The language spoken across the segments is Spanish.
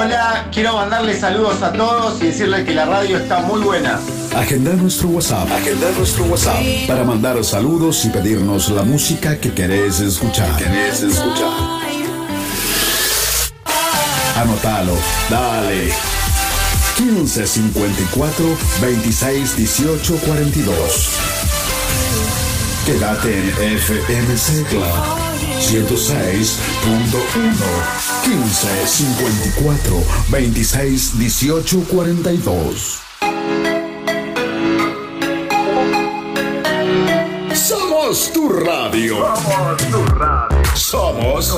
Hola, quiero mandarles saludos a todos y decirles que la radio está muy buena. Agenda nuestro WhatsApp. Agenda nuestro WhatsApp. Para mandar saludos y pedirnos la música que querés escuchar. querés escuchar. Anótalo. Dale. 15 54 26 18 42. Quédate en FM Secla 106.1 15 54 26 18 42. Somos tu radio. Somos tu radio. Somos,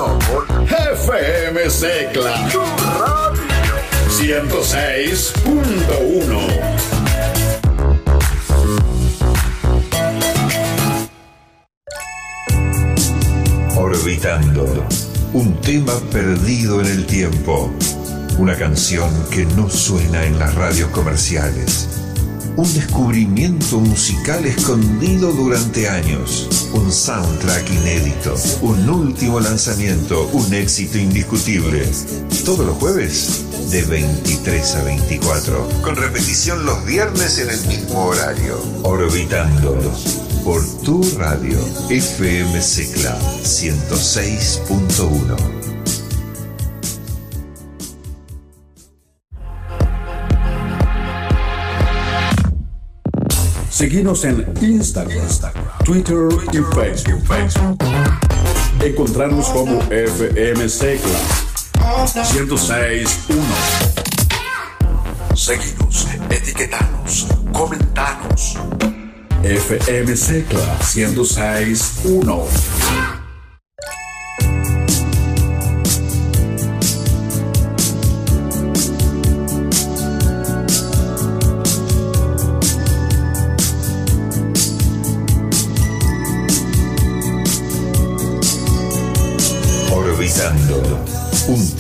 FM Secla. Tu radio. 106.1. Un tema perdido en el tiempo. Una canción que no suena en las radios comerciales. Un descubrimiento musical escondido durante años. Un soundtrack inédito. Un último lanzamiento. Un éxito indiscutible. Todos los jueves de 23 a 24. Con repetición los viernes en el mismo horario. Orbitando. Por tu radio. FM Secla 106.1. Seguimos en Instagram, Twitter y Facebook. Encontrarnos como FM Secla 106.1. Seguimos, etiquetanos, comentanos. FM Secla 106.1.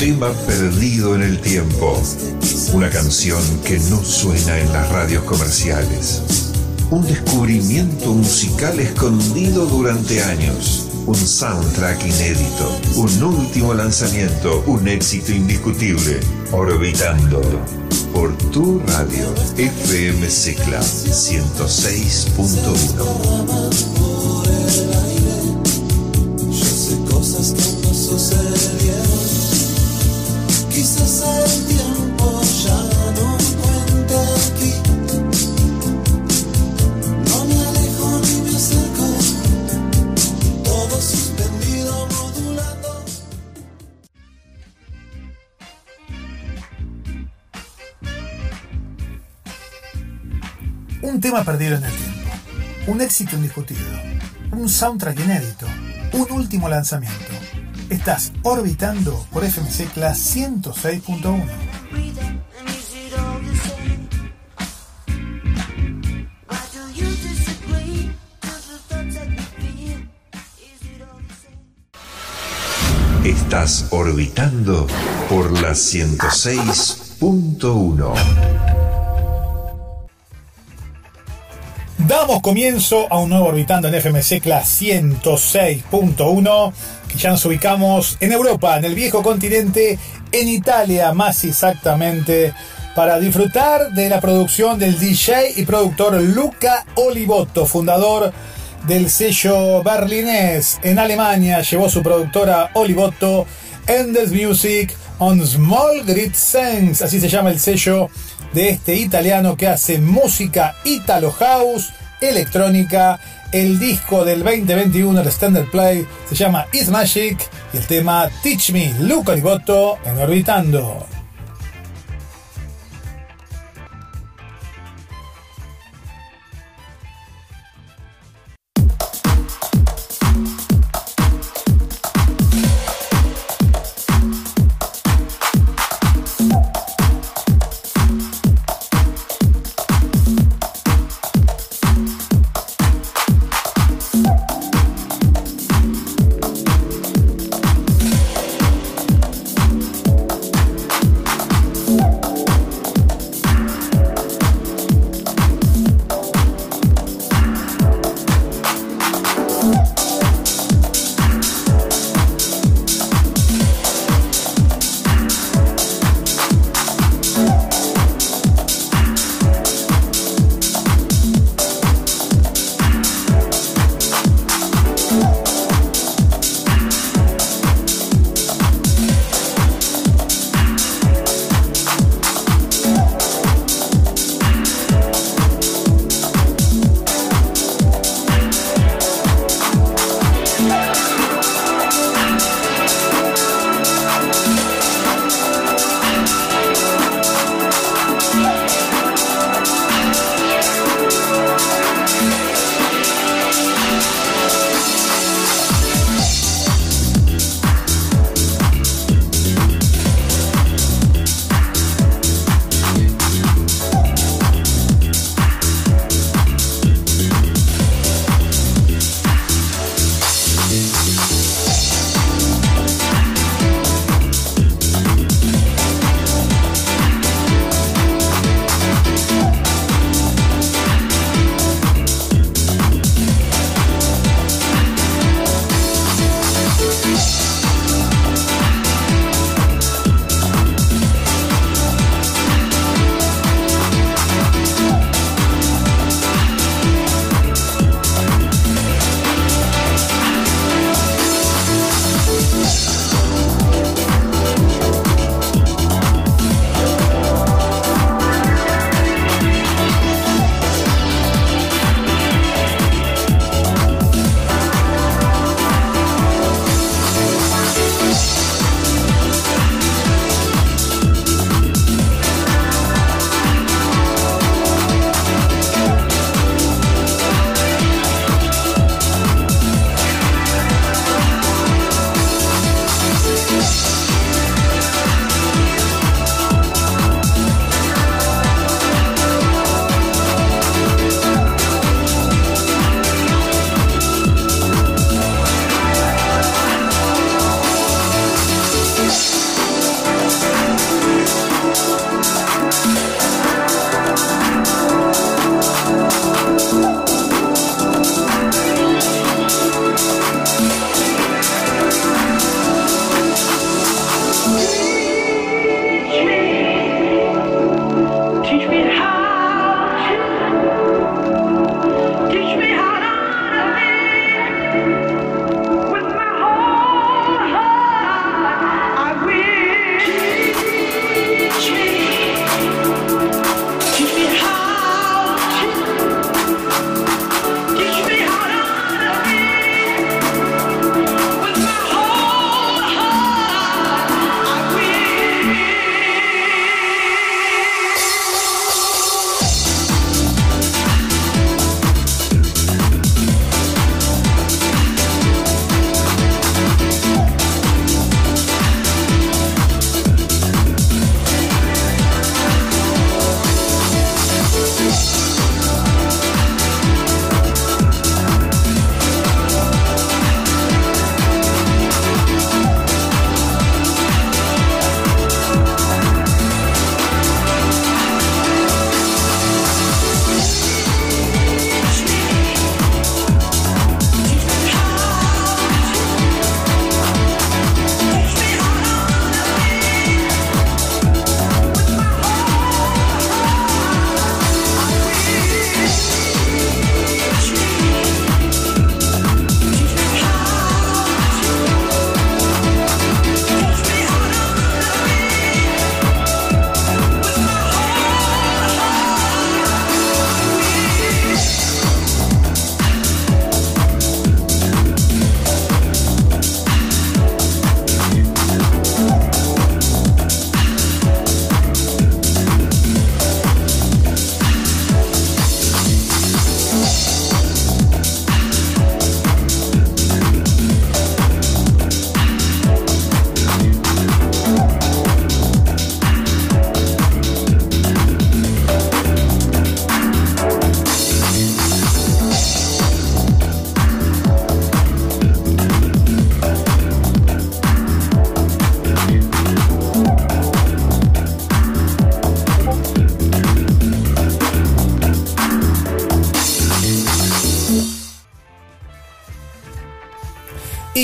tema perdido en el tiempo. Una canción que no suena en las radios comerciales. Un descubrimiento musical escondido durante años. Un soundtrack inédito. Un último lanzamiento. Un éxito indiscutible. Orbitando. Por tu radio. FM Secla 106.1. tema perdido en el tiempo, un éxito indiscutido, un soundtrack inédito, un último lanzamiento. Estás orbitando por FMC Class 106.1. Estás orbitando por la 106.1. Damos comienzo a un nuevo Orbitando en FMC Class 106.1, que ya nos ubicamos en Europa, en el viejo continente, en Italia más exactamente, para disfrutar de la producción del DJ y productor Luca Olivotto, fundador del sello berlinés en Alemania, llevó su productora Olivotto, Endless Music on Small Grid Sense, así se llama el sello de este italiano que hace música Italo House, electrónica. El disco del 2021, el Standard Play, se llama It's Magic y el tema Teach Me, Luca Olivotto en Orbitando.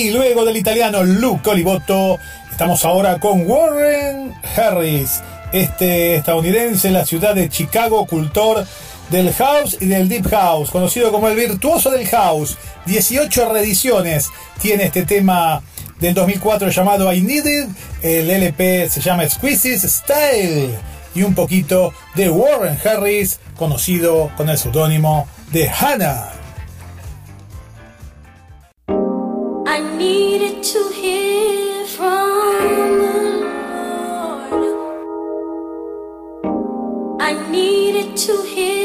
Luego del italiano Luke Olivotto, estamos ahora con Warren Harris, este estadounidense en la ciudad de Chicago, cultor del house y del deep house, conocido como el virtuoso del house. 18 reediciones tiene este tema del 2004 llamado I Needed, el LP se llama Exquisite Style y un poquito de Warren Harris, conocido con el seudónimo de Hannah. To hear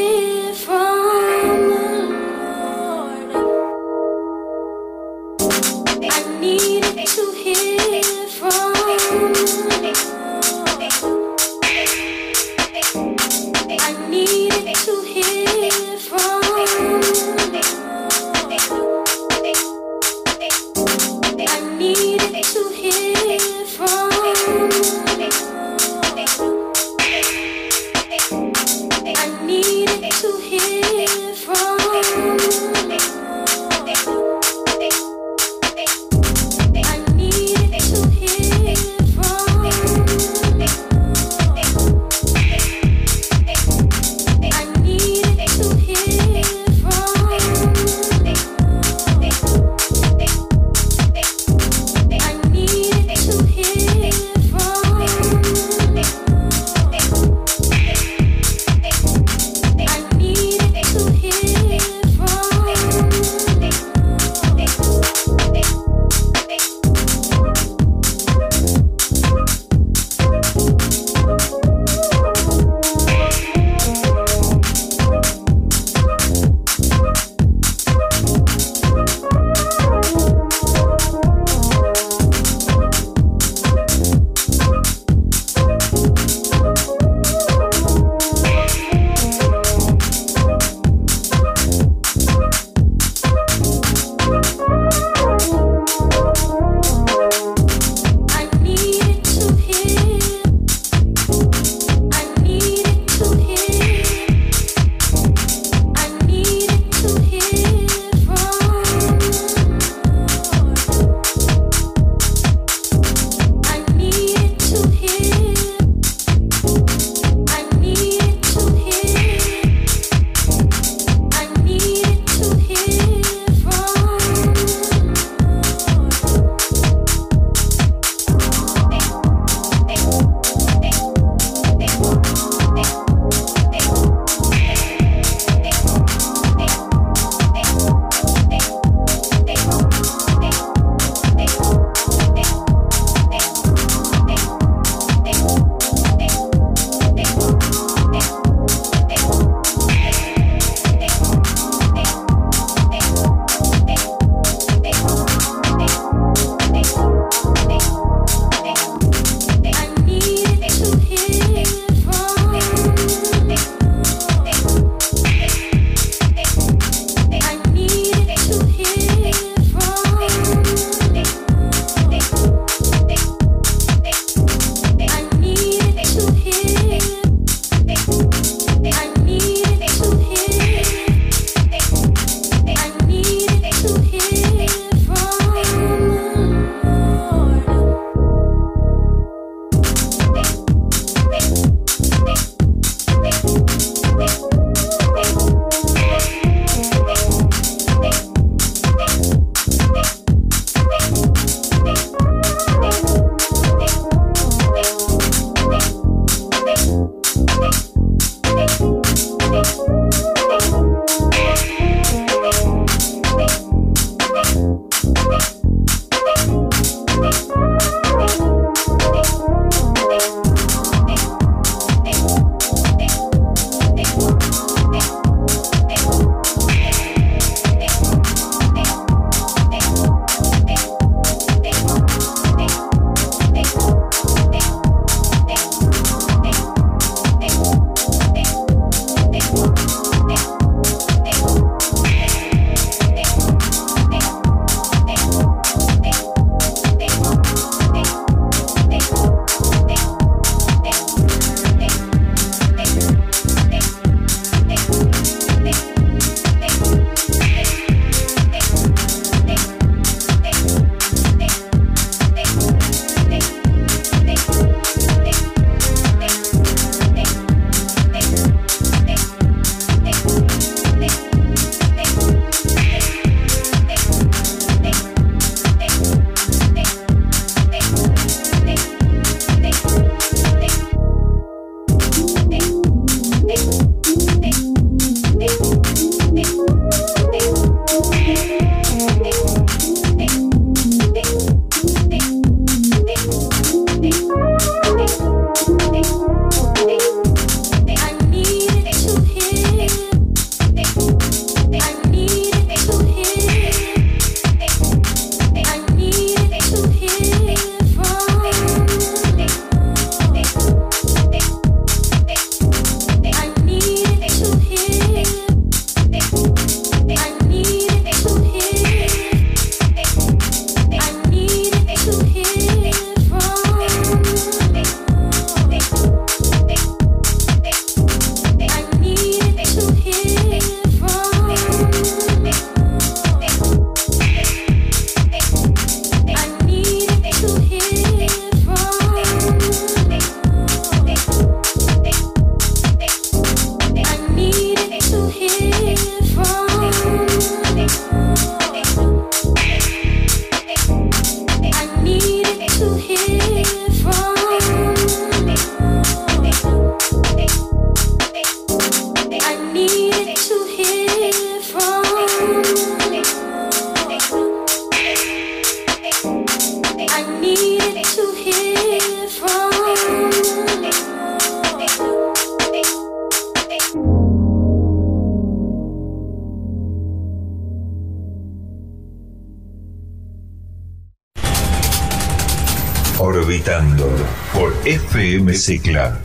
Orbitando por FM Secla.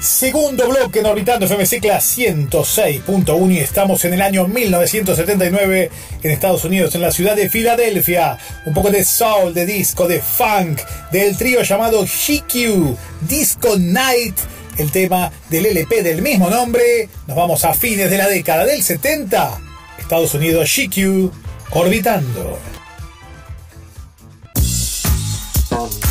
Segundo bloque en Orbitando FM Cicla 106.1 y estamos en el año 1979 en Estados Unidos, en la ciudad de Filadelfia. Un poco de soul, de disco, de funk, del trío llamado GQ, Disco Night, el tema del LP del mismo nombre. Nos vamos a fines de la década del 70. Estados Unidos, GQ, Orbitando. Y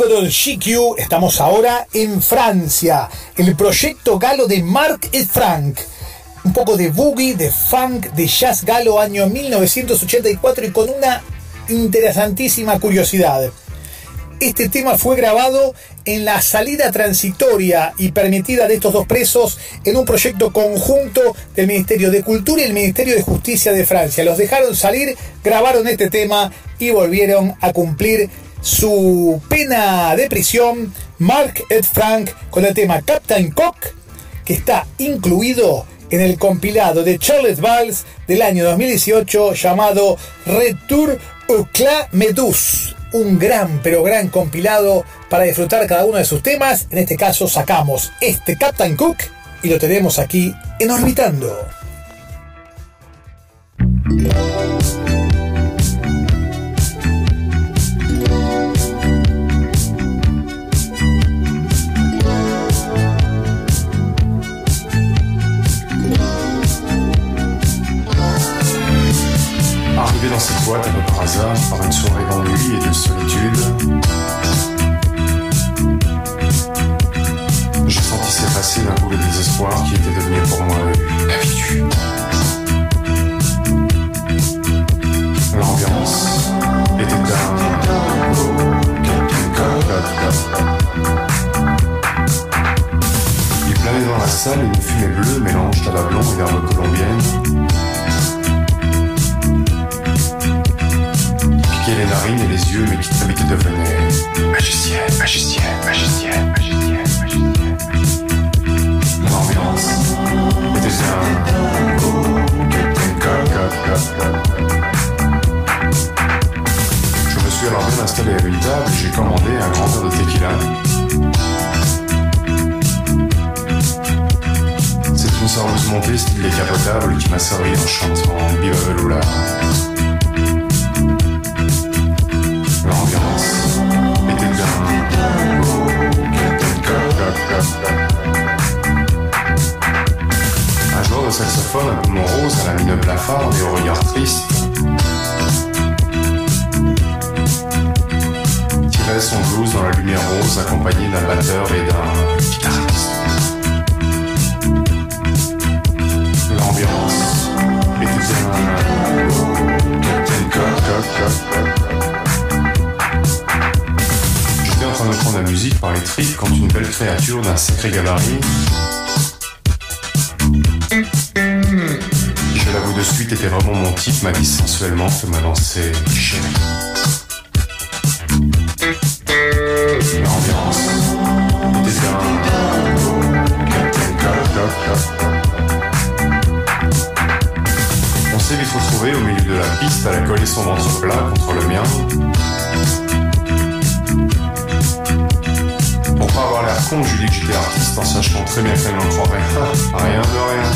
luego del GQ estamos ahora en Francia, el proyecto galo de Marc et Frank. Un poco de boogie, de funk, de jazz galo año 1984 y con una interesantísima curiosidad. Este tema fue grabado en la salida transitoria y permitida de estos dos presos en un proyecto conjunto del Ministerio de Cultura y el Ministerio de Justicia de Francia. Los dejaron salir, grabaron este tema y volvieron a cumplir su de prisión. Mark et Frank con el tema Captain Cock, que está incluido en el compilado de Charles Valls del año 2018 llamado Retour au Medus un gran, pero gran compilado para disfrutar cada uno de sus temas. En este caso sacamos este Captain Cook y lo tenemos aquí en Orbitando. Boîte par hasard, par une soirée d'ennui et de solitude, j'ai senti s'effacer d'un coup le désespoir qui était devenu pour moi une habitude. L'ambiance était dingue. Il planait dans la salle une fumée bleue mélange à la et l'herbe colombienne. Mais qui très vite devenait magicienne, magicienne, magicienne, magicienne, magicienne. L'ambiance était oh. Je me suis alors bien installé à une table et j'ai commandé un grand verre de tequila. C'est une serveuse montée style décapotable qui m'a servi en chantant Viva Un joueur de saxophone un peu morose à la mine blafarde et au regard triste tirait son blues dans la lumière rose accompagné d'un batteur et d'un guitariste. La musique par les tripes quand une belle créature d'un sacré gabarit, je l'avoue de suite était vraiment mon type, m'a dit sensuellement que m'a lancé chérie. On s'est vite retrouvé au milieu de la piste à la coller son ventre plat contre le mien. Avoir l'air con, je lui dis que j'étais artiste en sachant très bien qu'elle n'en croirait pas. Rien de rien.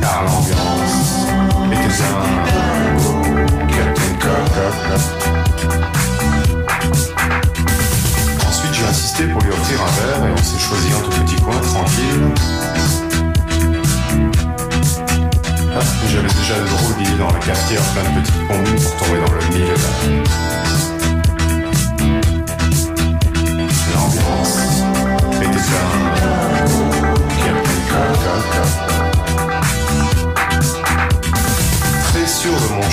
Car l'ambiance était un Captain Cock. Ensuite, j'ai insisté pour lui offrir un verre et on s'est choisi un tout petit coin tranquille. Ah, J'avais déjà de drôles d'idées dans la cafetière, plein de petites combines pour tomber dans le mille.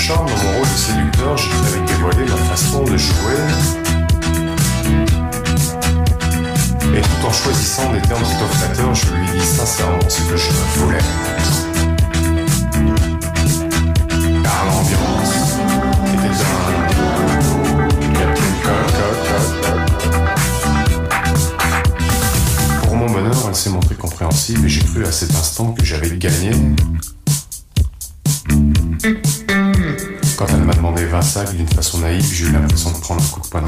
Dans mon rôle de séducteur, j'ai très vite dévoilé ma façon de jouer. Et tout en choisissant des termes plutôt flatteurs, je lui dis sincèrement ce que je voulais. Car l'ambiance était dingue. Pour mon bonheur, elle s'est montrée compréhensive et j'ai cru à cet instant que j'avais gagné. D'une façon naïve, j'ai eu l'impression de prendre un coup de poing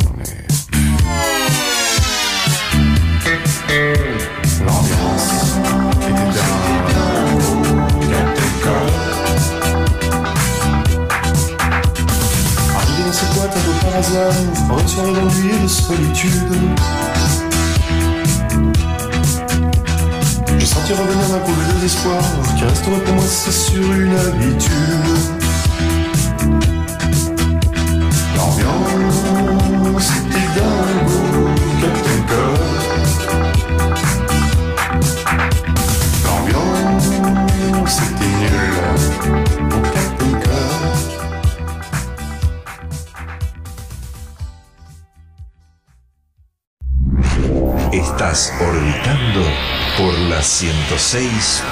106.1.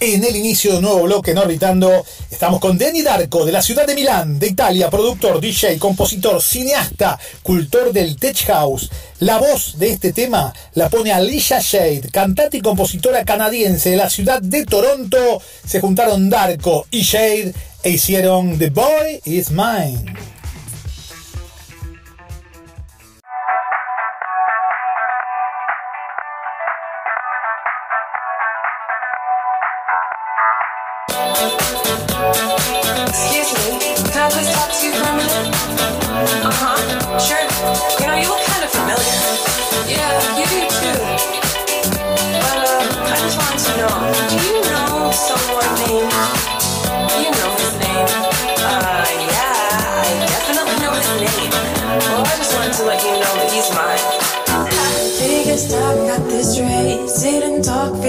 En el inicio de un nuevo bloque en Orbitando, estamos con Denny Darko, de la ciudad de Milán, de Italia, productor, DJ, compositor, cineasta, cultor del Tech House. La voz de este tema la pone Alicia Shade, cantante y compositora canadiense de la ciudad de Toronto. Se juntaron Darko y Shade e hicieron The Boy Is Mine.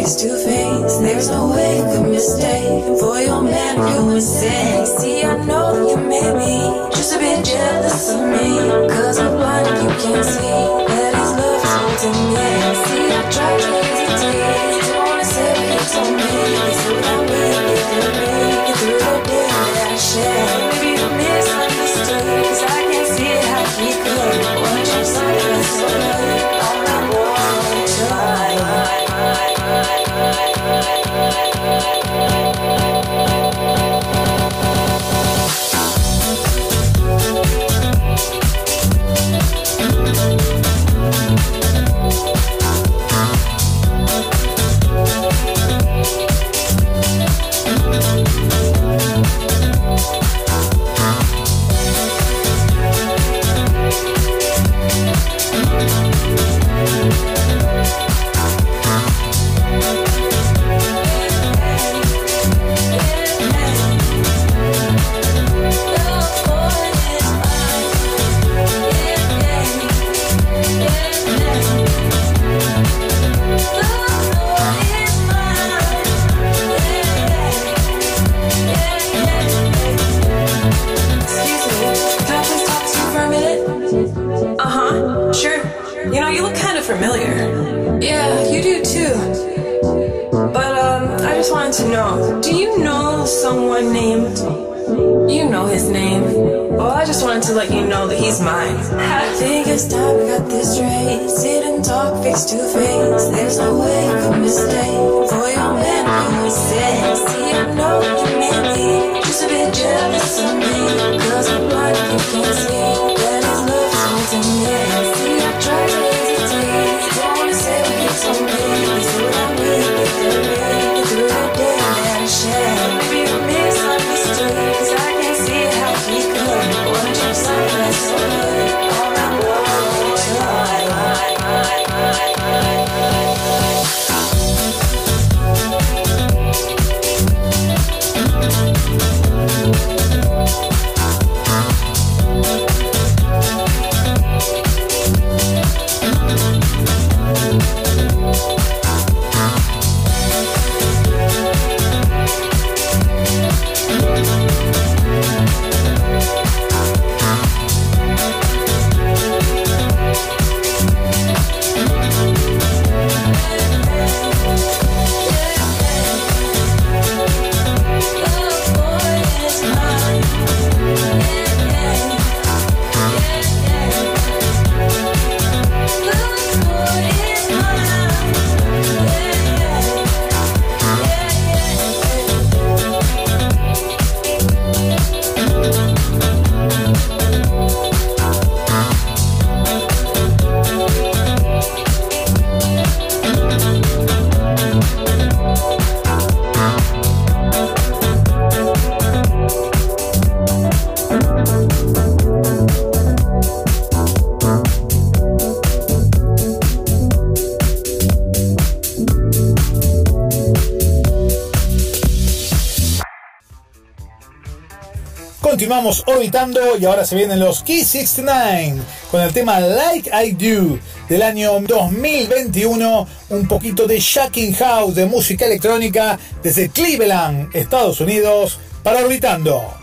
Face to face. There's no way you could mistake. For your man, you insane. See, I know you may be just a bit jealous of me. Cause I'm blind you can't see that his love is holding me. See, I tried to hesitate. Don't wanna say you me. It's without me, get through know do you know someone named. You know his name. Well, I just wanted to let you know that he's mine. Biggest I got this straight. Sit and talk face to face. There's no way you could mistake. For your man, you insane. See, I know you be just a bit jealous of me. Cause I'm blind, you can't see Continuamos orbitando y ahora se vienen los Key 69 con el tema Like I Do del año 2021, un poquito de Shacking House de música electrónica desde Cleveland, Estados Unidos, para orbitando.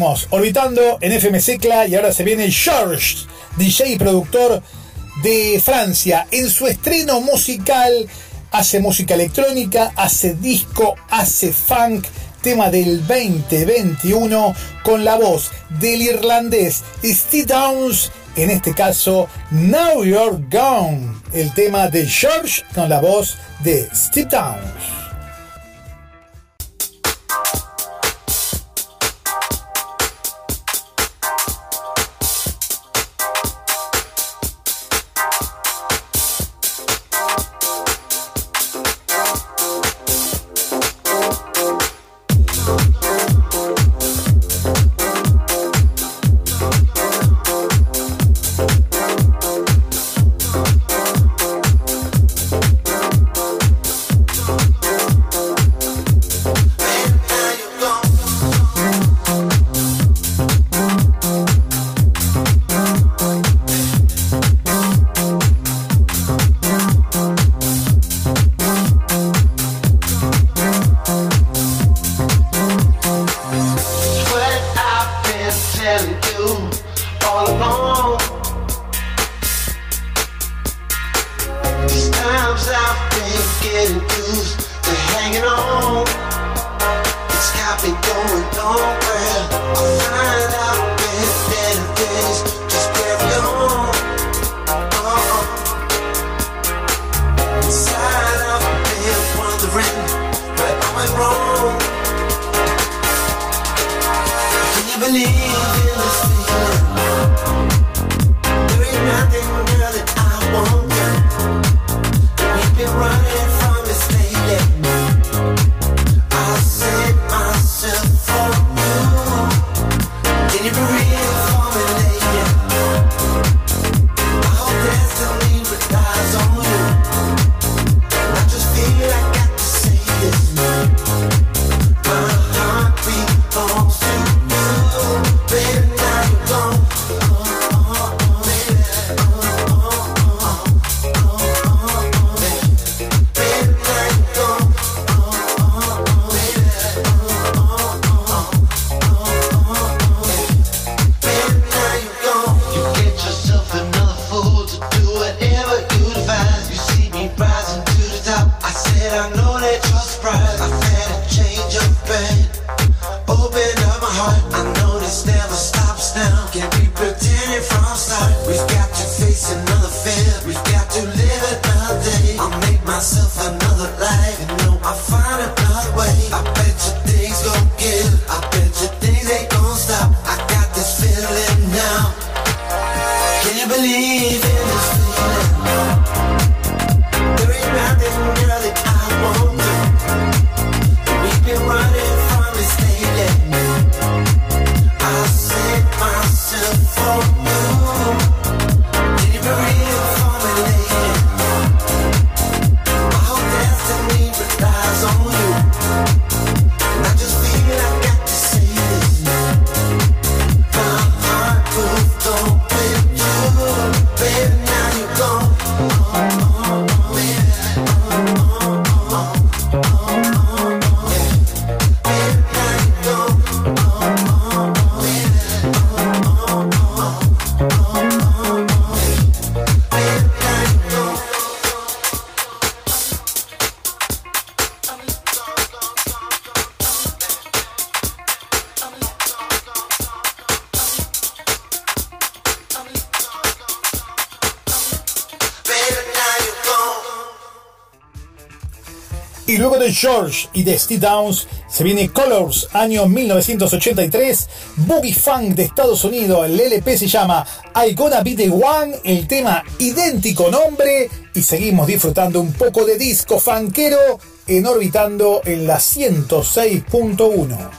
Orbitando en FM Secla y ahora se viene George, DJ y productor de Francia. En su estreno musical hace música electrónica, hace disco, hace funk, tema del 2021 con la voz del irlandés Steve Downs, en este caso Now You're Gone, el tema de George con la voz de Steve Downs. George y de Steve Downs. Se viene Colors, año 1983. Boogie Funk de Estados Unidos. El LP se llama I Gonna Be The One. El tema idéntico nombre. Y seguimos disfrutando un poco de disco fanquero en Orbitando en la 106.1.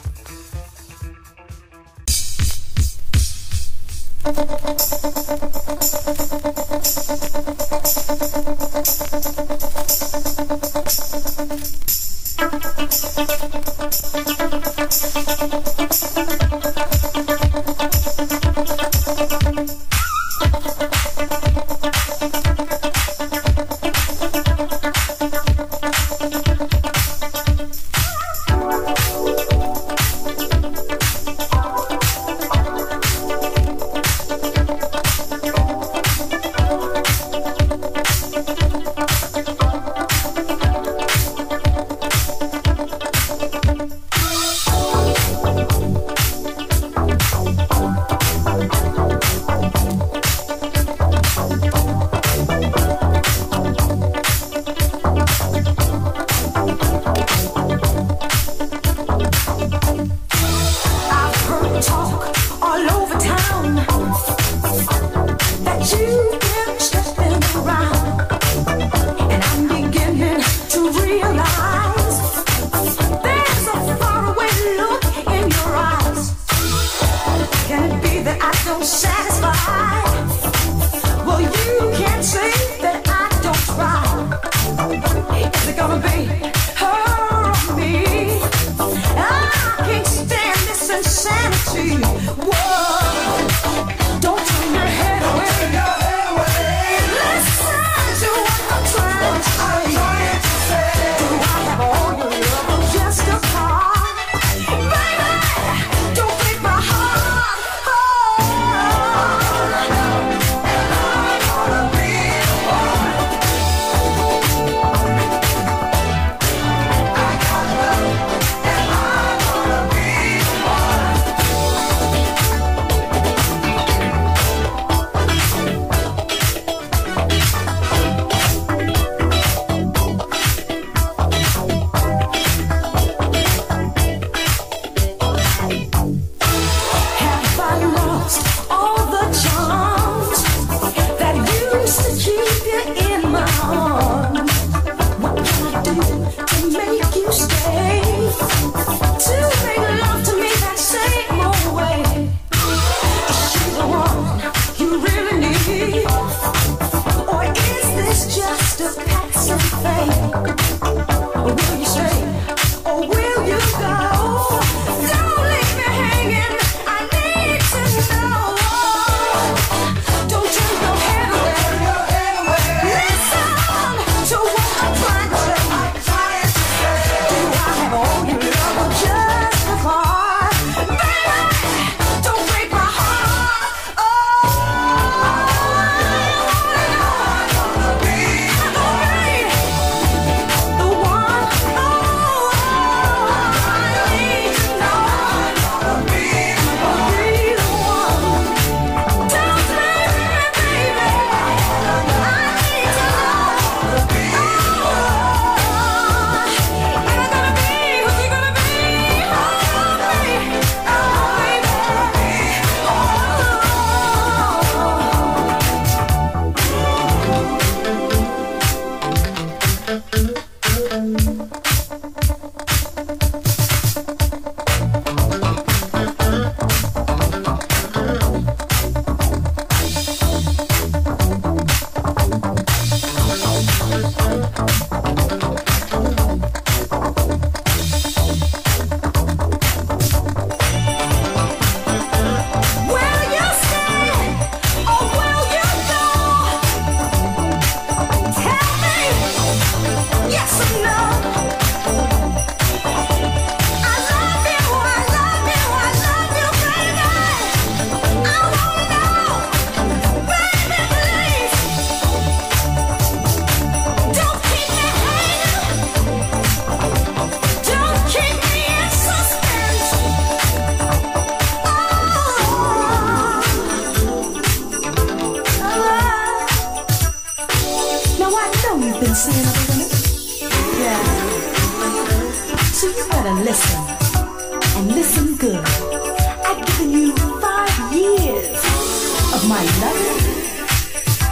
my loving.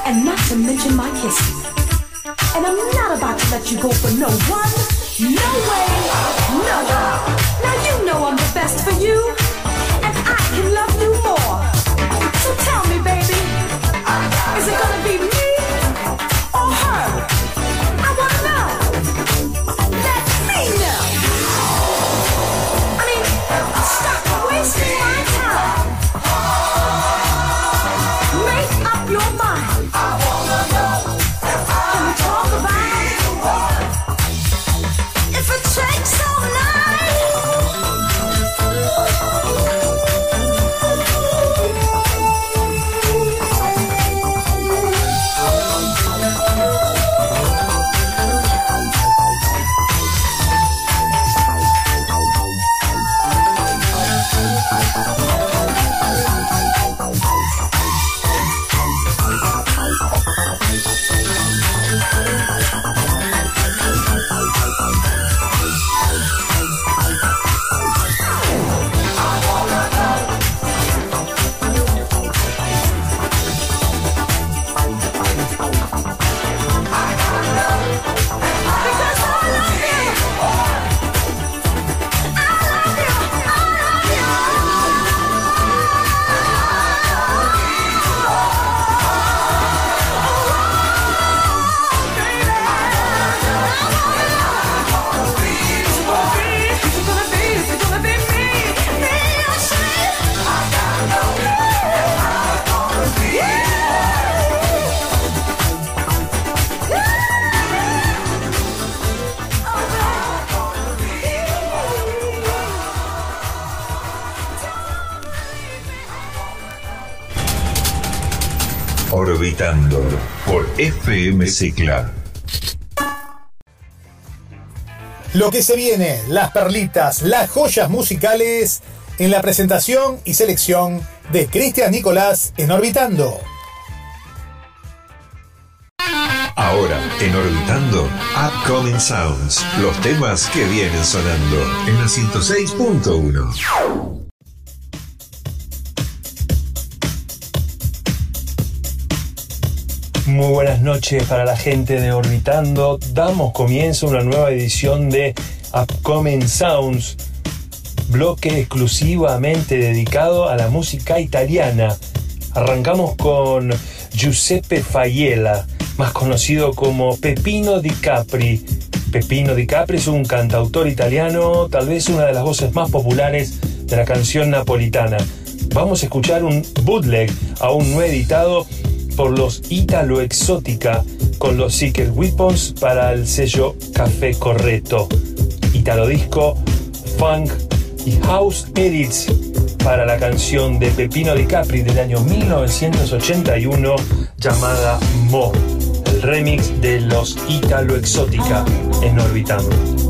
And not to mention my kissing. And I'm not about to let you go for no one, no way, no. Now you know I'm the best for you. FM Cicla. Lo que se viene, las perlitas, las joyas musicales en la presentación y selección de Cristian Nicolás en Orbitando. Ahora, en Orbitando, Upcoming Sounds. Los temas que vienen sonando en la 106.1. Muy buenas noches para la gente de Orbitando. Damos comienzo a una nueva edición de Upcoming Sounds, bloque exclusivamente dedicado a la música italiana. Arrancamos con Giuseppe Faiella, más conocido como Pepino Di Capri. Pepino Di Capri es un cantautor italiano, tal vez una de las voces más populares de la canción napolitana. Vamos a escuchar un bootleg aún no editado por los Italo Exótica con los Secret Weapons para el sello Café Corretto. Italo Disco, Funk y House Edits para la canción de Pepino Di Capri del año 1981 llamada Mo, el remix de los Italo Exótica en Orbitando.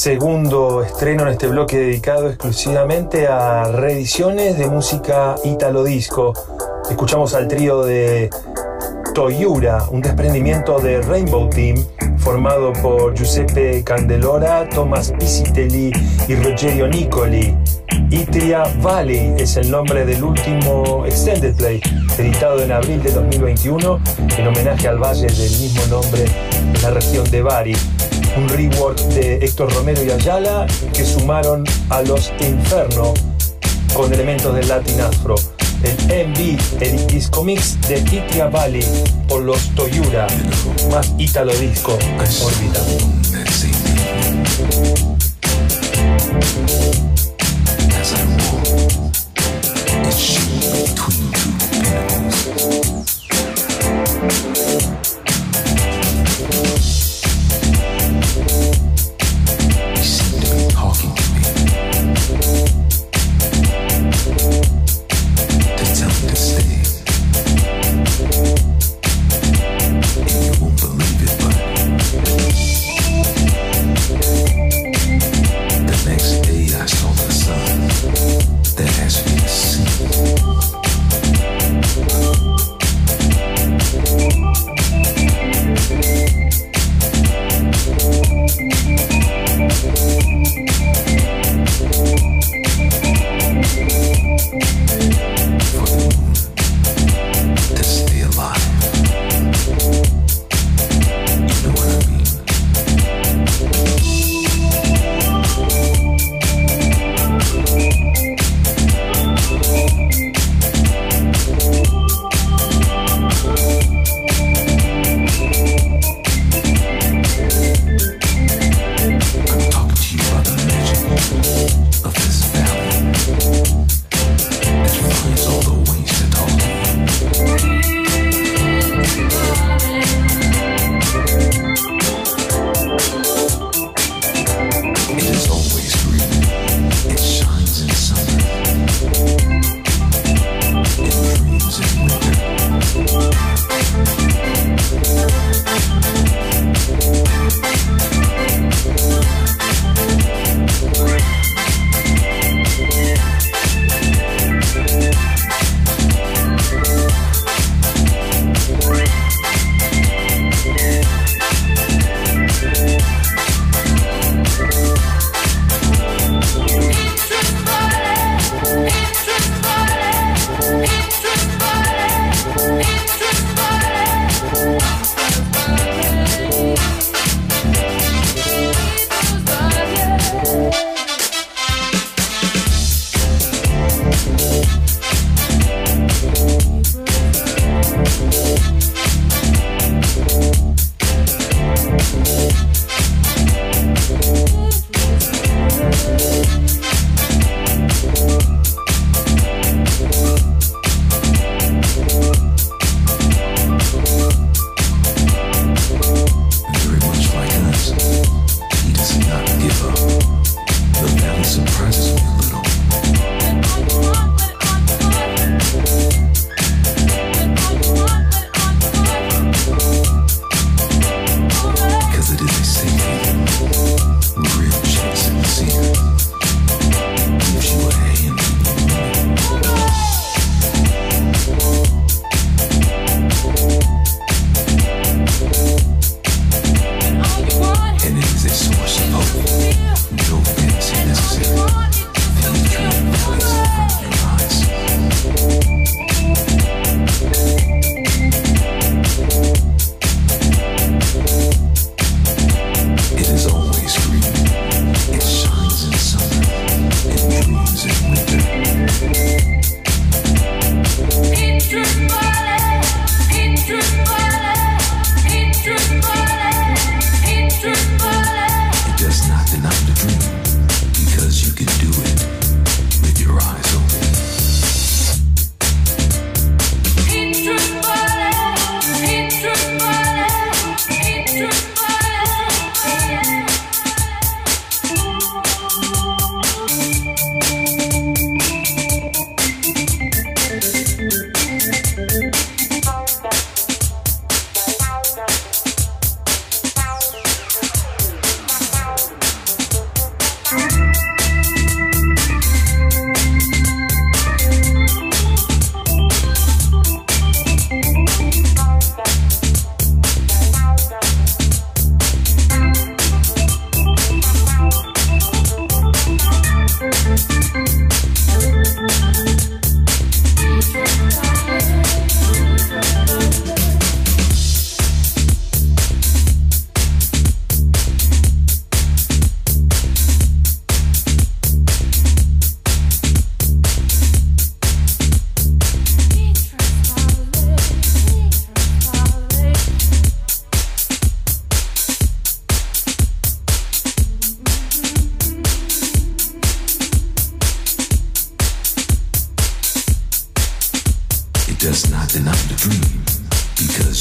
Segundo estreno en este bloque dedicado exclusivamente a reediciones de música italo disco. Escuchamos al trío de Toyura, un desprendimiento de Rainbow Team formado por Giuseppe Candelora, Thomas Pisitelli y Rogerio Nicoli. Itria Valley es el nombre del último extended play, editado en abril de 2021 en homenaje al valle del mismo nombre en la región de Bari. Un rework de Héctor Romero y Ayala que sumaron a los Inferno con elementos del Latin Afro. El MV, el disco mix de Itria Valley por los Toyura, más Italo Disco, órbita.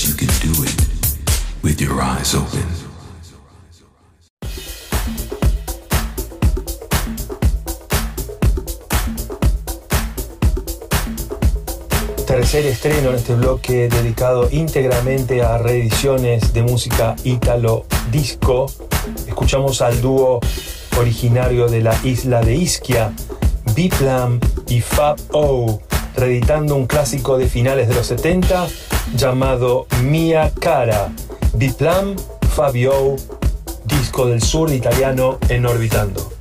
You can do it with your eyes open. Tercer estreno en este bloque dedicado íntegramente a reediciones de música ítalo disco. Escuchamos al dúo originario de la isla de Ischia, Biplam y Fab O, reeditando un clásico de finales de los 70 llamado Mia Cara. Biplam, Fabio, disco del sur italiano en Orbitando.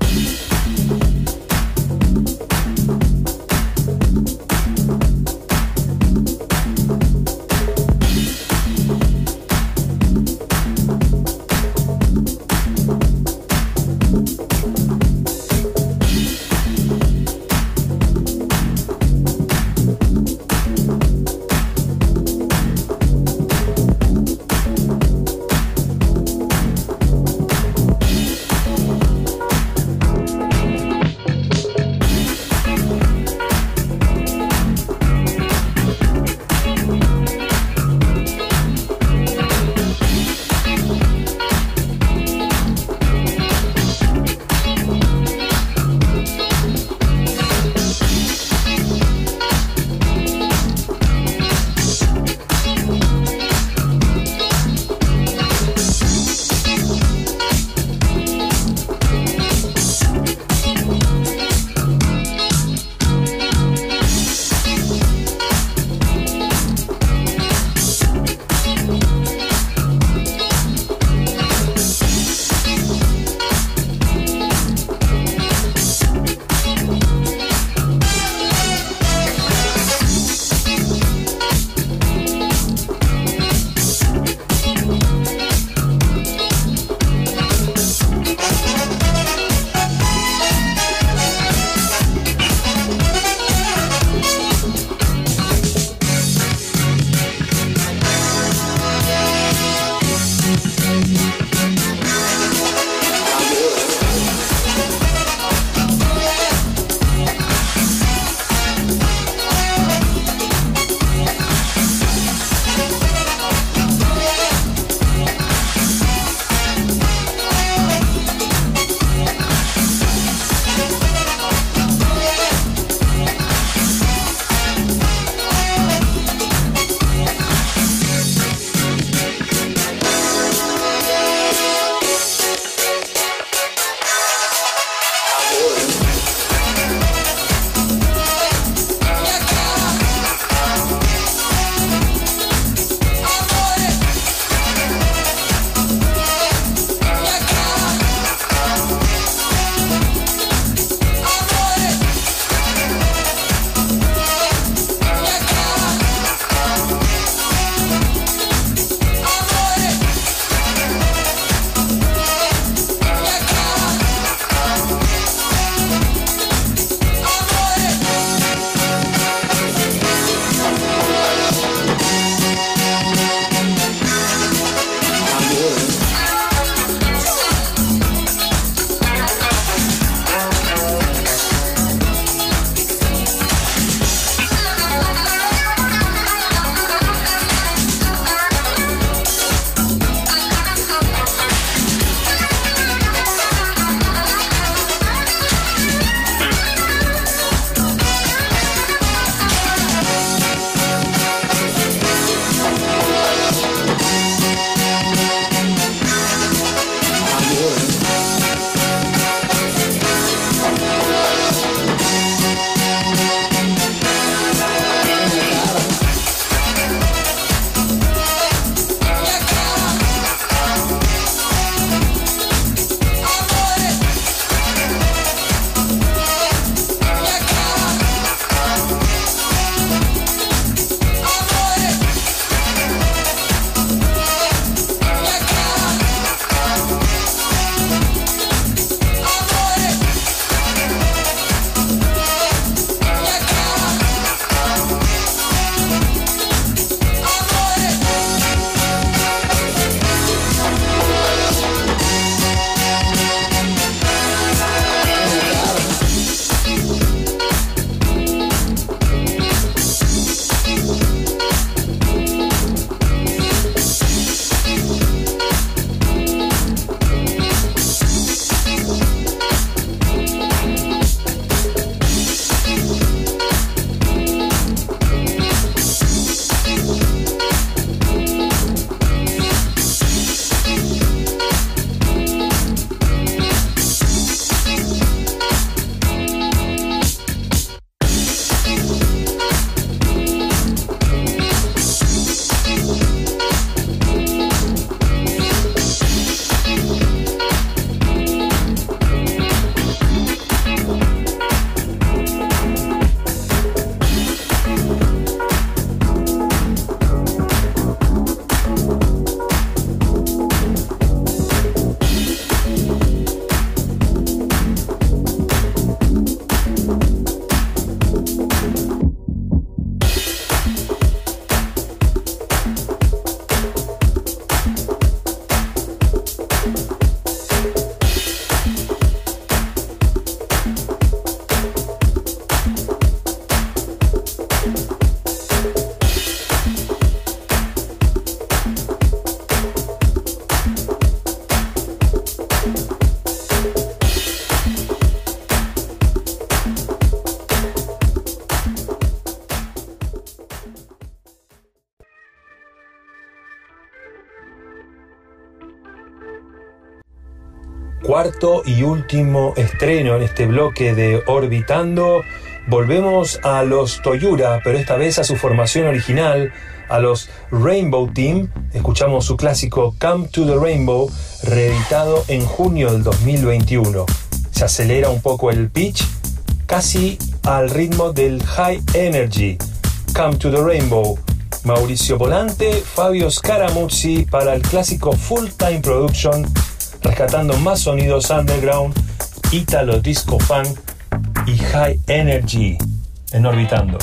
Cuarto y último estreno en este bloque de Orbitando. Volvemos a los Toyura, pero esta vez a su formación original, a los Rainbow Team. Escuchamos su clásico Come to the Rainbow, reeditado en junio del 2021. Se acelera un poco el pitch, casi al ritmo del High Energy. Come to the Rainbow. Mauricio Volante, Fabio Scaramuzzi para el clásico Full Time Production, rescatando más sonidos underground, Italo Disco Funk y High Energy en Orbitando.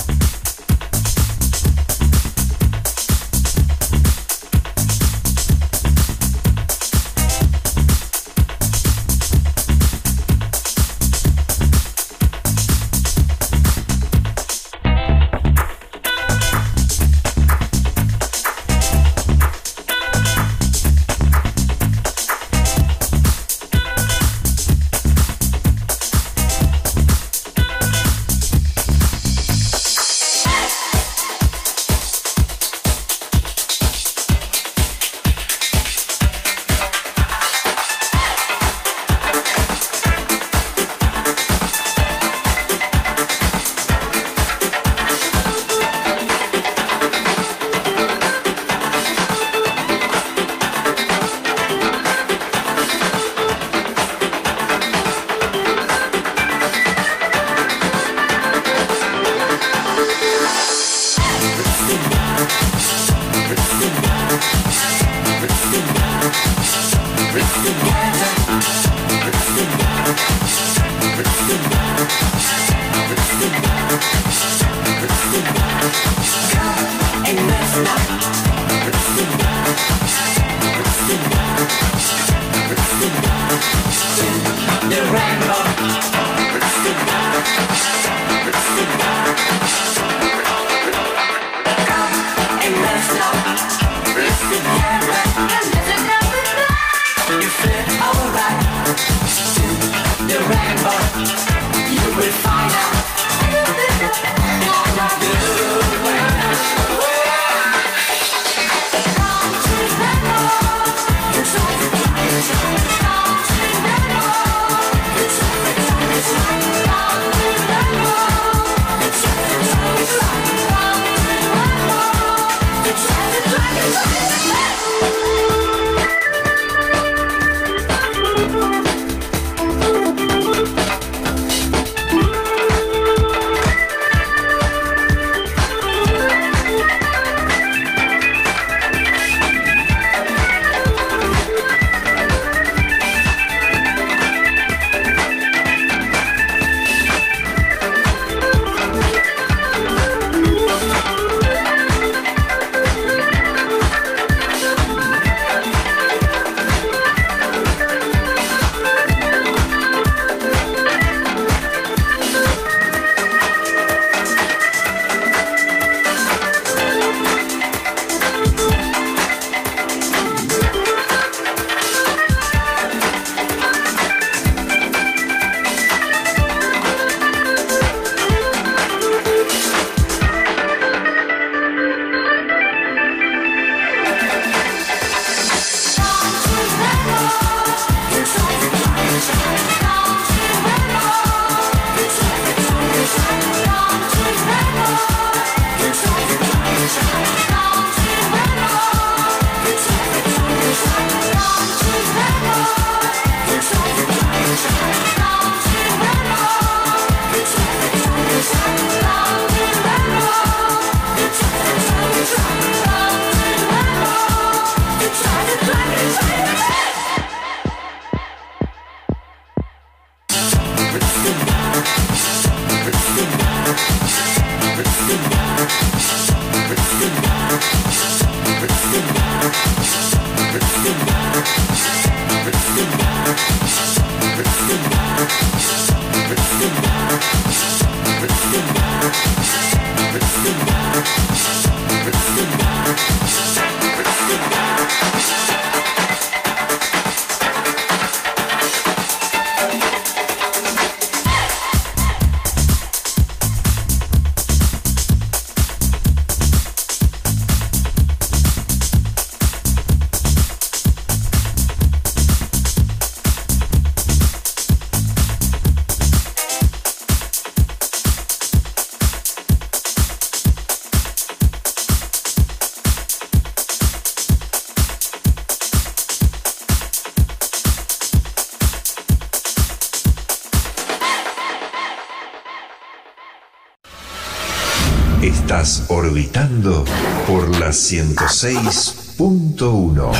Estás orbitando por la 106.1.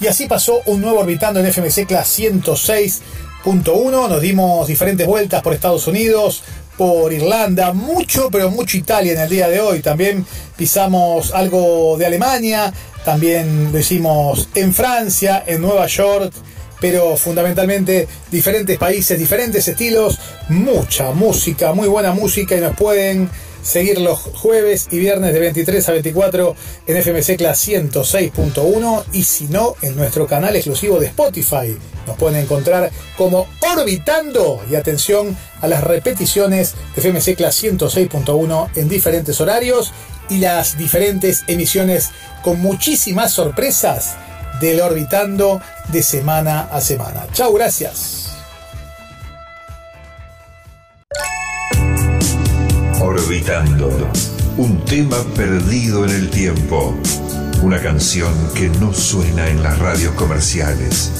Y así pasó un nuevo orbitando en FMC Class 106.1. Nos dimos diferentes vueltas por Estados Unidos, por Irlanda, mucho, pero mucho Italia en el día de hoy. También pisamos algo de Alemania, también lo hicimos en Francia, en Nueva York, pero fundamentalmente diferentes países, diferentes estilos, mucha música, muy buena música y nos pueden seguir los jueves y viernes de 23 a 24 en FMC Class 106.1 y si no en nuestro canal exclusivo de Spotify. Nos pueden encontrar como Orbitando y atención a las repeticiones de FMC Class 106.1 en diferentes horarios y las diferentes emisiones con muchísimas sorpresas del Orbitando de semana a semana. Chao, gracias. Orbitando. Un tema perdido en el tiempo. Una canción que no suena en las radios comerciales.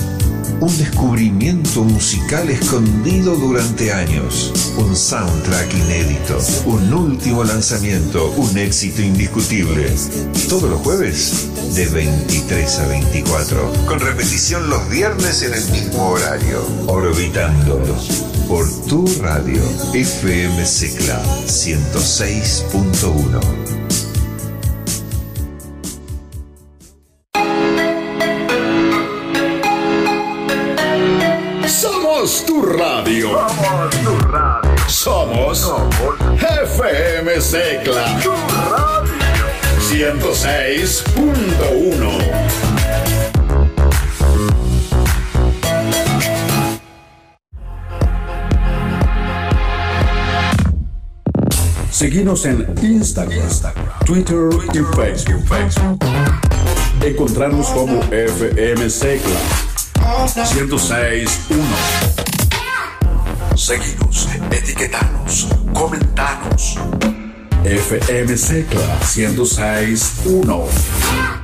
Un descubrimiento musical escondido durante años. Un soundtrack inédito. Un último lanzamiento. Un éxito indiscutible. Todos los jueves de 23 a 24. Con repetición los viernes en el mismo horario. Orbitando. Por tu radio. FM Secla 106.1. radio. Somos tu radio. Somos FM Secla Tu radio. 106.1. Seguimos en Instagram, Twitter y Facebook. Encontrarnos como FM Secla 106.1. Seguimos, etiquetanos, comentanos. FM Secla 106.1.